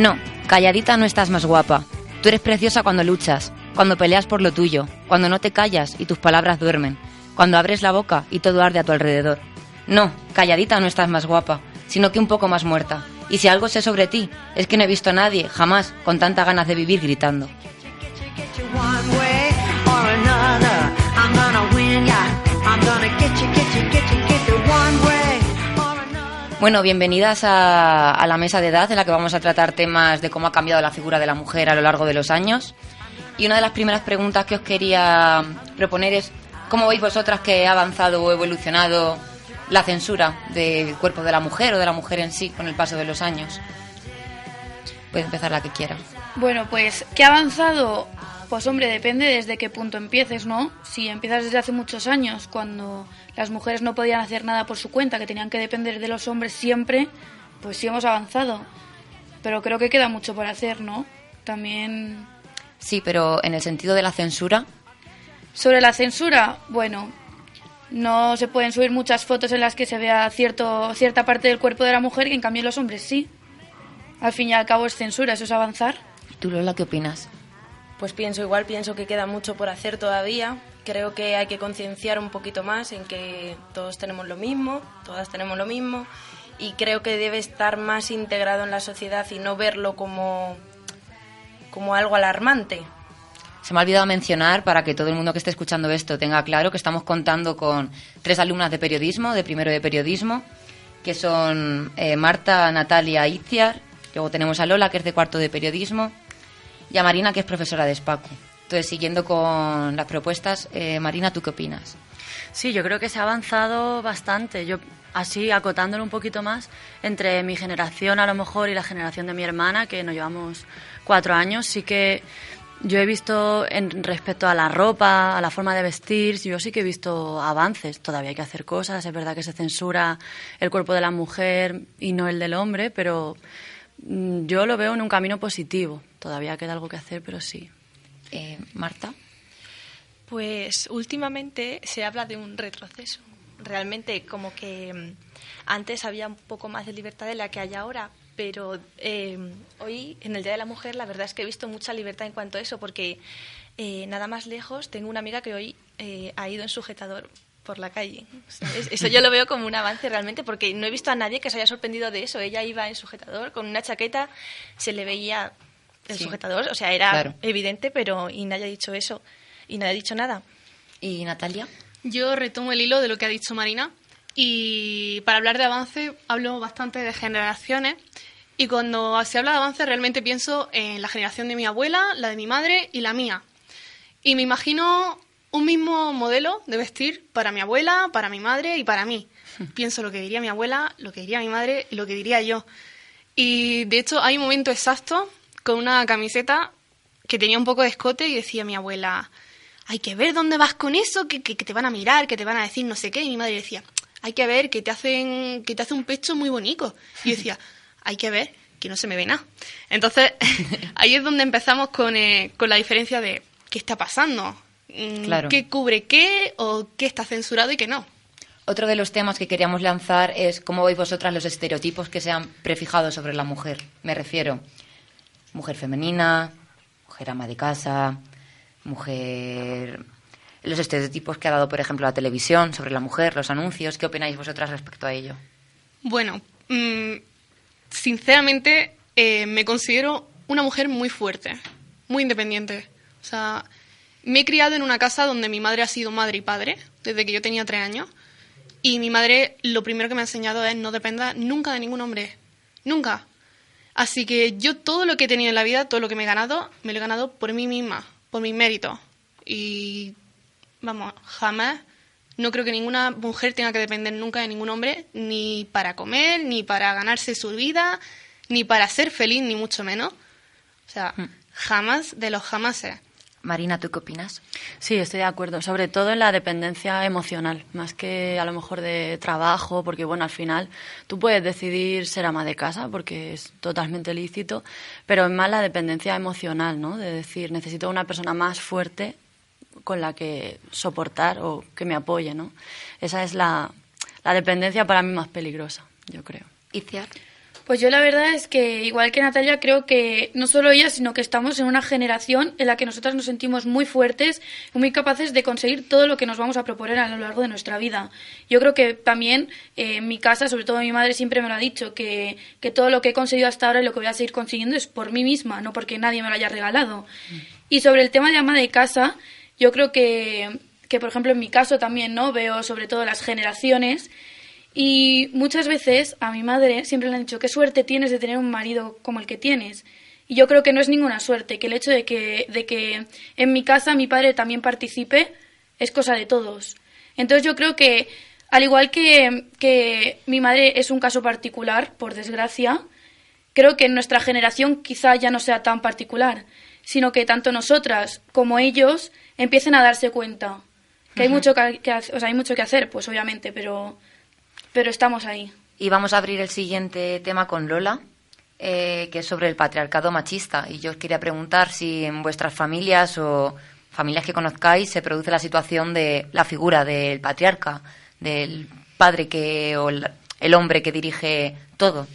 No, calladita no estás más guapa. Tú eres preciosa cuando luchas, cuando peleas por lo tuyo, cuando no te callas y tus palabras duermen, cuando abres la boca y todo arde a tu alrededor. No, calladita no estás más guapa, sino que un poco más muerta. Y si algo sé sobre ti, es que no he visto a nadie, jamás, con tanta ganas de vivir gritando. Bueno, bienvenidas a, la mesa de edad en la que vamos a tratar temas de cómo ha cambiado la figura de la mujer a lo largo de los años. Y una de las primeras preguntas que os quería proponer es cómo veis vosotras que ha avanzado o evolucionado la censura del cuerpo de la mujer o de la mujer en sí con el paso de los años. Puede empezar la que quiera. Bueno, pues ¿qué ha avanzado? Pues hombre, depende desde qué punto empieces, ¿no? Si empiezas desde hace muchos años, cuando las mujeres no podían hacer nada por su cuenta, que tenían que depender de los hombres siempre, pues sí hemos avanzado. Pero creo que queda mucho por hacer, ¿no? También... Sí, pero en el sentido de la censura. Sobre la censura, bueno, no se pueden subir muchas fotos en las que se vea cierto, cierta parte del cuerpo de la mujer y en cambio los hombres sí. Al fin y al cabo es censura, eso es avanzar. ¿Tú, Lola, qué opinas? Pues pienso igual, pienso que queda mucho por hacer todavía. Creo que hay que concienciar un poquito más en que todos tenemos lo mismo, todas tenemos lo mismo, y creo que debe estar más integrado en la sociedad y no verlo como, como algo alarmante. Se me ha olvidado mencionar, para que todo el mundo que esté escuchando esto tenga claro, que estamos contando con tres alumnas de periodismo, de primero de periodismo, que son eh, Marta, Natalia Itziar, luego tenemos a Lola, que es de cuarto de periodismo, y a Marina, que es profesora de SPACU. Entonces, siguiendo con las propuestas, eh, Marina, ¿tú qué opinas? Sí, yo creo que se ha avanzado bastante. Yo, así, acotándolo un poquito más, entre mi generación a lo mejor y la generación de mi hermana, que nos llevamos cuatro años, sí que yo he visto en respecto a la ropa, a la forma de vestir, yo sí que he visto avances. Todavía hay que hacer cosas. Es verdad que se censura el cuerpo de la mujer y no el del hombre, pero yo lo veo en un camino positivo. Todavía queda algo que hacer, pero sí. Eh, Marta. Pues últimamente se habla de un retroceso. Realmente como que mm, antes había un poco más de libertad de la que hay ahora, pero eh, hoy, en el Día de la Mujer, la verdad es que he visto mucha libertad en cuanto a eso, porque eh, nada más lejos tengo una amiga que hoy ha ido en sujetador por la calle. Eso yo lo veo como un avance realmente, porque no he visto a nadie que se haya sorprendido de eso. Ella iba en sujetador, con una chaqueta, se le veía el sujetador, o sea, era evidente, pero y nadie ha dicho eso y nadie ha dicho nada. ¿Y Natalia? Yo retomo el hilo de lo que ha dicho Marina y para hablar de avance hablo bastante de generaciones y cuando se habla de avance realmente pienso en la generación de mi abuela, la de mi madre y la mía. Y me imagino un mismo modelo de vestir para mi abuela, para mi madre y para mí. Pienso lo que diría mi abuela, lo que diría mi madre y lo que diría yo. Y de hecho hay un momento exacto con una camiseta que tenía un poco de escote y decía mi abuela, hay que ver dónde vas con eso, que, que, te van a mirar, que te van a decir no sé qué. Y mi madre decía, hay que ver que te hacen, que te hace un pecho muy bonito. Y yo decía, hay que ver que no se me ve nada. Entonces, ahí es donde empezamos con, eh, con la diferencia de qué está pasando, claro. qué cubre qué o qué está censurado y qué no. Otro de los temas que queríamos lanzar es cómo veis vosotras los estereotipos que se han prefijado sobre la mujer. Me refiero mujer femenina, mujer ama de casa, mujer... Los estereotipos que ha dado, por ejemplo, la televisión sobre la mujer, los anuncios. ¿Qué opináis vosotras respecto a ello? Bueno, mm, sinceramente eh, me considero una mujer muy fuerte, muy independiente. O sea, me he criado en una casa donde mi madre ha sido madre y padre desde que yo tenía tres años. Y mi madre lo primero que me ha enseñado es no dependa nunca de ningún hombre. Nunca. Así que yo todo lo que he tenido en la vida, todo lo que me he ganado, me lo he ganado por mí misma, por mi mérito. Y vamos, jamás no creo que ninguna mujer tenga que depender nunca de ningún hombre, ni para comer, ni para ganarse su vida, ni para ser feliz, ni mucho menos. O sea, hmm. jamás de los jamases. Marina, ¿tú qué opinas? Sí, estoy de acuerdo, sobre todo en la dependencia emocional, más que a lo mejor de trabajo, porque bueno, al final tú puedes decidir ser ama de casa, porque es totalmente lícito, pero es más la dependencia emocional, ¿no? De decir, necesito una persona más fuerte con la que soportar o que me apoye, ¿no? Esa es la, la dependencia para mí más peligrosa, yo creo. ¿Iciar? Pues yo la verdad es que, igual que Natalia, creo que no solo ella, sino que estamos en una generación en la que nosotras nos sentimos muy fuertes y muy capaces de conseguir todo lo que nos vamos a proponer a lo largo de nuestra vida. Yo creo que también eh, en mi casa, sobre todo mi madre siempre me lo ha dicho, que, que todo lo que he conseguido hasta ahora y lo que voy a seguir consiguiendo es por mí misma, no porque nadie me lo haya regalado. Y sobre el tema de ama de casa, yo creo que, que, por ejemplo, en mi caso también, ¿no? Veo sobre todo las generaciones y muchas veces a mi madre siempre le han dicho, qué suerte tienes de tener un marido como el que tienes. Y yo creo que no es ninguna suerte, que el hecho de que, de que en mi casa mi padre también participe es cosa de todos. Entonces yo creo que, al igual que, que mi madre es un caso particular, por desgracia, creo que en nuestra generación quizá ya no sea tan particular, sino que tanto nosotras como ellos empiecen a darse cuenta que hay mucho que, que, o sea, hay mucho que hacer, pues obviamente, pero pero estamos ahí. Y vamos a abrir el siguiente tema con Lola, eh, que es sobre el patriarcado machista. Y yo os quería preguntar si en vuestras familias o familias que conozcáis se produce la situación de la figura del patriarca, del padre que o el hombre que dirige todo.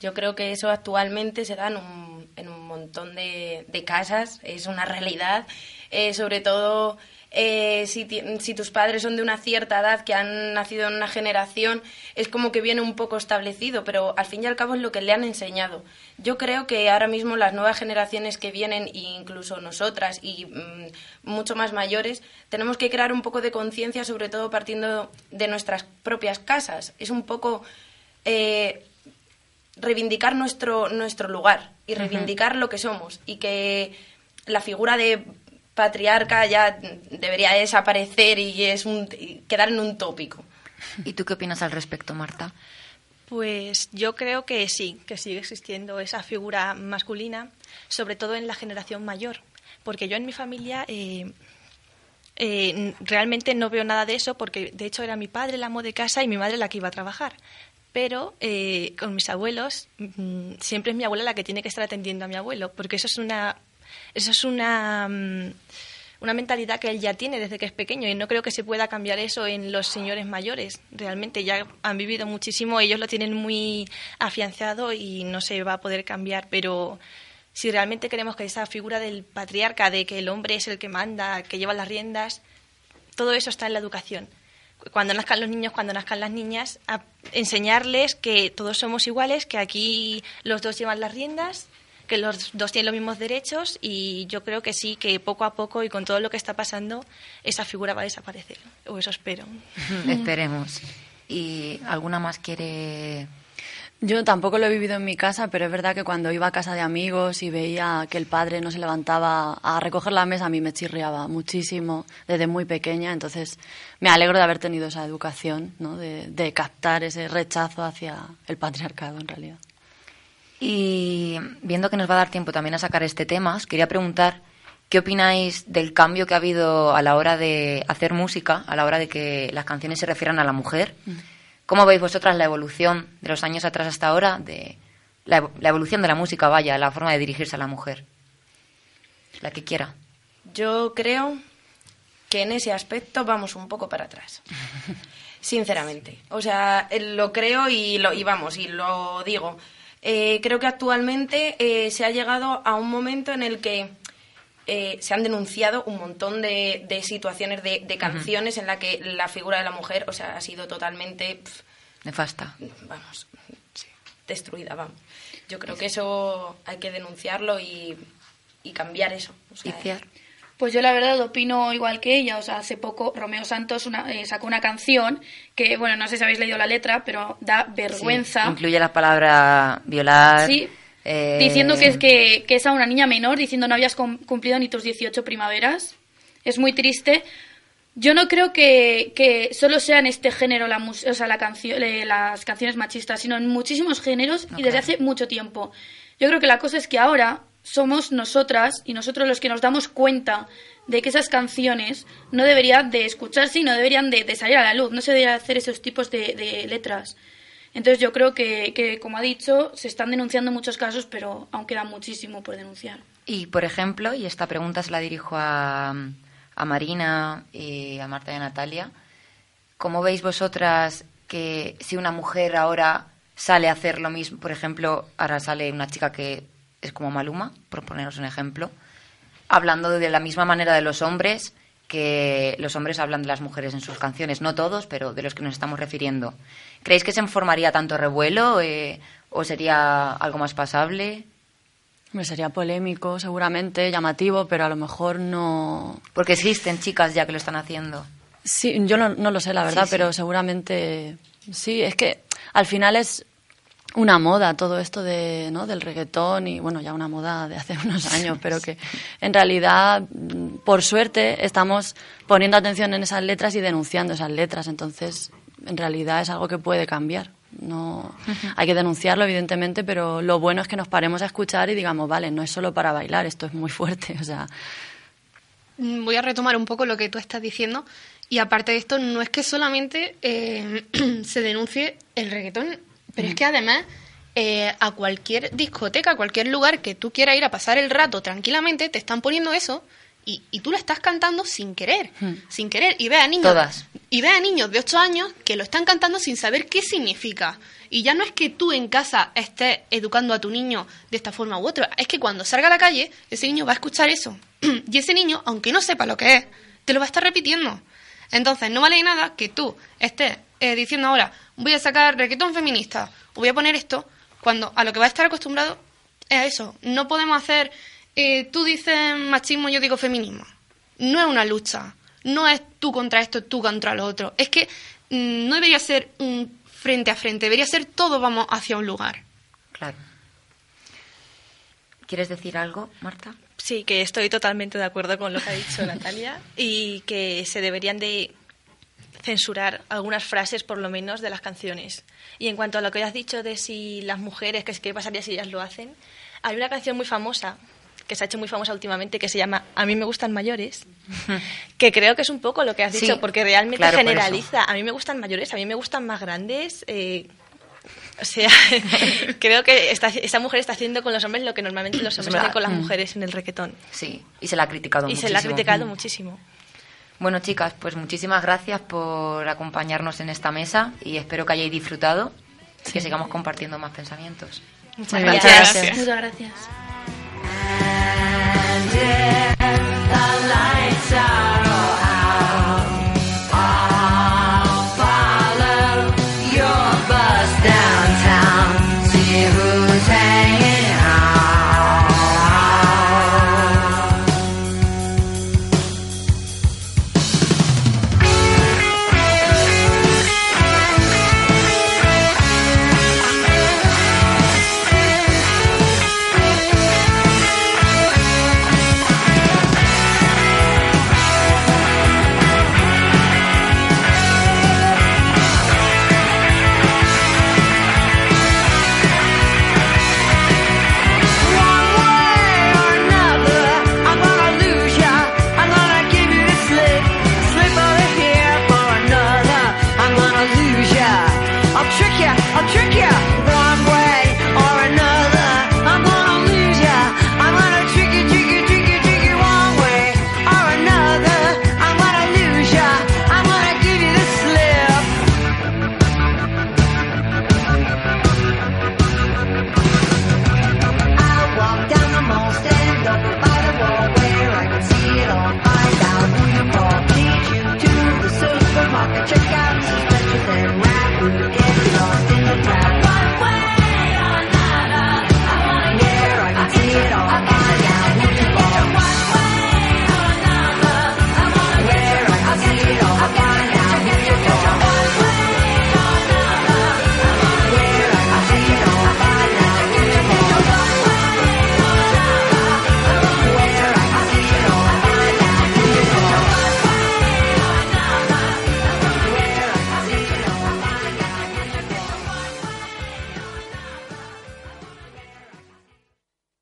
Yo creo que eso actualmente se da en un, en un montón de, de, casas, es una realidad, eh, sobre todo eh, si, si, tus padres son de una cierta edad, que han nacido en una generación, es como que viene un poco establecido, pero al fin y al cabo es lo que le han enseñado. Yo creo que ahora mismo las nuevas generaciones que vienen, e incluso nosotras y mmm, mucho más mayores, tenemos que crear un poco de conciencia, sobre todo partiendo de nuestras propias casas. Es un poco eh, reivindicar nuestro, nuestro lugar y reivindicar uh -huh. lo que somos y que la figura de patriarca ya debería desaparecer y es un, y quedar en un tópico. ¿Y tú qué opinas al respecto, Marta? Pues yo creo que sí, que sigue existiendo esa figura masculina, sobre todo en la generación mayor, porque yo en mi familia eh, eh, realmente no veo nada de eso, porque de hecho era mi padre el amo de casa y mi madre la que iba a trabajar. Pero eh, con mis abuelos, mmm, siempre es mi abuela la que tiene que estar atendiendo a mi abuelo, porque eso es una eso es una, una mentalidad que él ya tiene desde que es pequeño y no creo que se pueda cambiar eso en los señores mayores. Realmente ya han vivido muchísimo, ellos lo tienen muy afianzado y no se va a poder cambiar, pero si realmente queremos que esa figura del patriarca, de que el hombre es el que manda, que lleva las riendas, todo eso está en la educación. Cuando nazcan los niños, cuando nazcan las niñas, enseñarles que todos somos iguales, que aquí los dos llevan las riendas que los dos tienen los mismos derechos y yo creo que sí, que poco a poco y con todo lo que está pasando, esa figura va a desaparecer. O eso espero. Esperemos. ¿Y alguna más quiere yo tampoco lo he vivido en mi casa, pero es verdad que cuando iba a casa de amigos y veía que el padre no se levantaba a recoger la mesa, a mí me chirriaba muchísimo desde muy pequeña. Entonces me alegro de haber tenido esa educación, ¿no? de, de captar ese rechazo hacia el patriarcado en realidad. Y viendo que nos va a dar tiempo también a sacar este tema, os quería preguntar qué opináis del cambio que ha habido a la hora de hacer música, a la hora de que las canciones se refieran a la mujer. ¿Cómo veis vosotras la evolución de los años atrás hasta ahora, de la, la evolución de la música, vaya, la forma de dirigirse a la mujer? La que quiera. Yo creo que en ese aspecto vamos un poco para atrás. Sinceramente. O sea, lo creo y, lo, y vamos, y lo digo. Eh, creo que actualmente eh, se ha llegado a un momento en el que eh, se han denunciado un montón de, de situaciones de, de canciones uh -huh. en la que la figura de la mujer, o sea, ha sido totalmente pff, nefasta. Vamos, sí, destruida, vamos. Yo creo que eso hay que denunciarlo y, y cambiar eso. O sea, pues yo la verdad opino igual que ella. O sea, hace poco Romeo Santos una, eh, sacó una canción que, bueno, no sé si habéis leído la letra, pero da vergüenza. Sí, incluye la palabra violar. Sí. Eh... Diciendo que es, que, que es a una niña menor, diciendo no habías cumplido ni tus 18 primaveras. Es muy triste. Yo no creo que, que solo sea en este género la o sea, la eh, las canciones machistas, sino en muchísimos géneros okay. y desde hace mucho tiempo. Yo creo que la cosa es que ahora somos nosotras y nosotros los que nos damos cuenta de que esas canciones no deberían de escucharse y no deberían de, salir a la luz, no se deberían hacer esos tipos de, de letras. Entonces yo creo que, que, como ha dicho, se están denunciando muchos casos, pero aún queda muchísimo por denunciar. Y, por ejemplo, y esta pregunta se la dirijo a, a Marina y a Marta y a Natalia, ¿cómo veis vosotras que si una mujer ahora sale a hacer lo mismo. Por ejemplo, ahora sale una chica que es como Maluma, por poneros un ejemplo, hablando de la misma manera de los hombres que los hombres hablan de las mujeres en sus canciones. No todos, pero de los que nos estamos refiriendo. ¿Creéis que se formaría tanto revuelo eh, o sería algo más pasable? sería polémico, seguramente, llamativo, pero a lo mejor no. Porque existen chicas ya que lo están haciendo. Sí, yo no, no lo sé, la verdad, pero seguramente sí. Es que al final es una moda todo esto de, ¿no? del reggaetón y bueno, ya una moda de hace unos años, pero que en realidad, por suerte, estamos poniendo atención en esas letras y denunciando esas letras. Entonces, en realidad es algo que puede cambiar. No, hay que denunciarlo, evidentemente, pero lo bueno es que nos paremos a escuchar y digamos, vale, no es solo para bailar, esto es muy fuerte. O sea. Mm, voy a retomar un poco lo que tú estás diciendo. Y aparte de esto, no es que solamente eh, se denuncie el reggaetón pero es que además, eh, a cualquier discoteca, a cualquier lugar que tú quieras ir a pasar el rato tranquilamente, te están poniendo eso y, y tú lo estás cantando sin querer, sin querer. Y ve a niños. Y ve a niños de 8 años que lo están cantando sin saber qué significa. Y ya no es que tú en casa estés educando a tu niño de esta forma u otra, es que cuando salga a la calle, ese niño va a escuchar eso. y ese niño, aunque no sepa lo que es, te lo va a estar repitiendo. Entonces, no vale nada que tú estés eh, diciendo ahora, voy a sacar reggaetón feminista, o voy a poner esto, cuando a lo que va a estar acostumbrado es a eso. No podemos hacer, eh, tú dices machismo, yo digo feminismo. No es una lucha, no es tú contra esto, tú contra lo otro. Es que mm, no debería ser un frente a frente, debería ser todo vamos hacia un lugar. Claro. ¿Quieres decir algo, Marta? Sí, que estoy totalmente de acuerdo con lo que ha dicho Natalia y que se deberían de censurar algunas frases, por lo menos, de las canciones. Y en cuanto a lo que has dicho de si las mujeres, que qué pasaría si ellas lo hacen, hay una canción muy famosa que se ha hecho muy famosa últimamente que se llama A mí me gustan mayores, que creo que es un poco lo que has dicho, porque realmente generaliza. A mí me gustan mayores, a mí me gustan más grandes. Eh, o sea, creo que esta, esta, mujer está haciendo con los hombres lo que normalmente los hombres hacen con las mm. mujeres en el requetón. Sí, y se la ha criticado y muchísimo. Y se la ha criticado mm. muchísimo. Bueno, chicas, pues muchísimas gracias por acompañarnos en esta mesa y espero que hayáis disfrutado sí. y que sigamos compartiendo más pensamientos. Muchas gracias. gracias. Muchas gracias.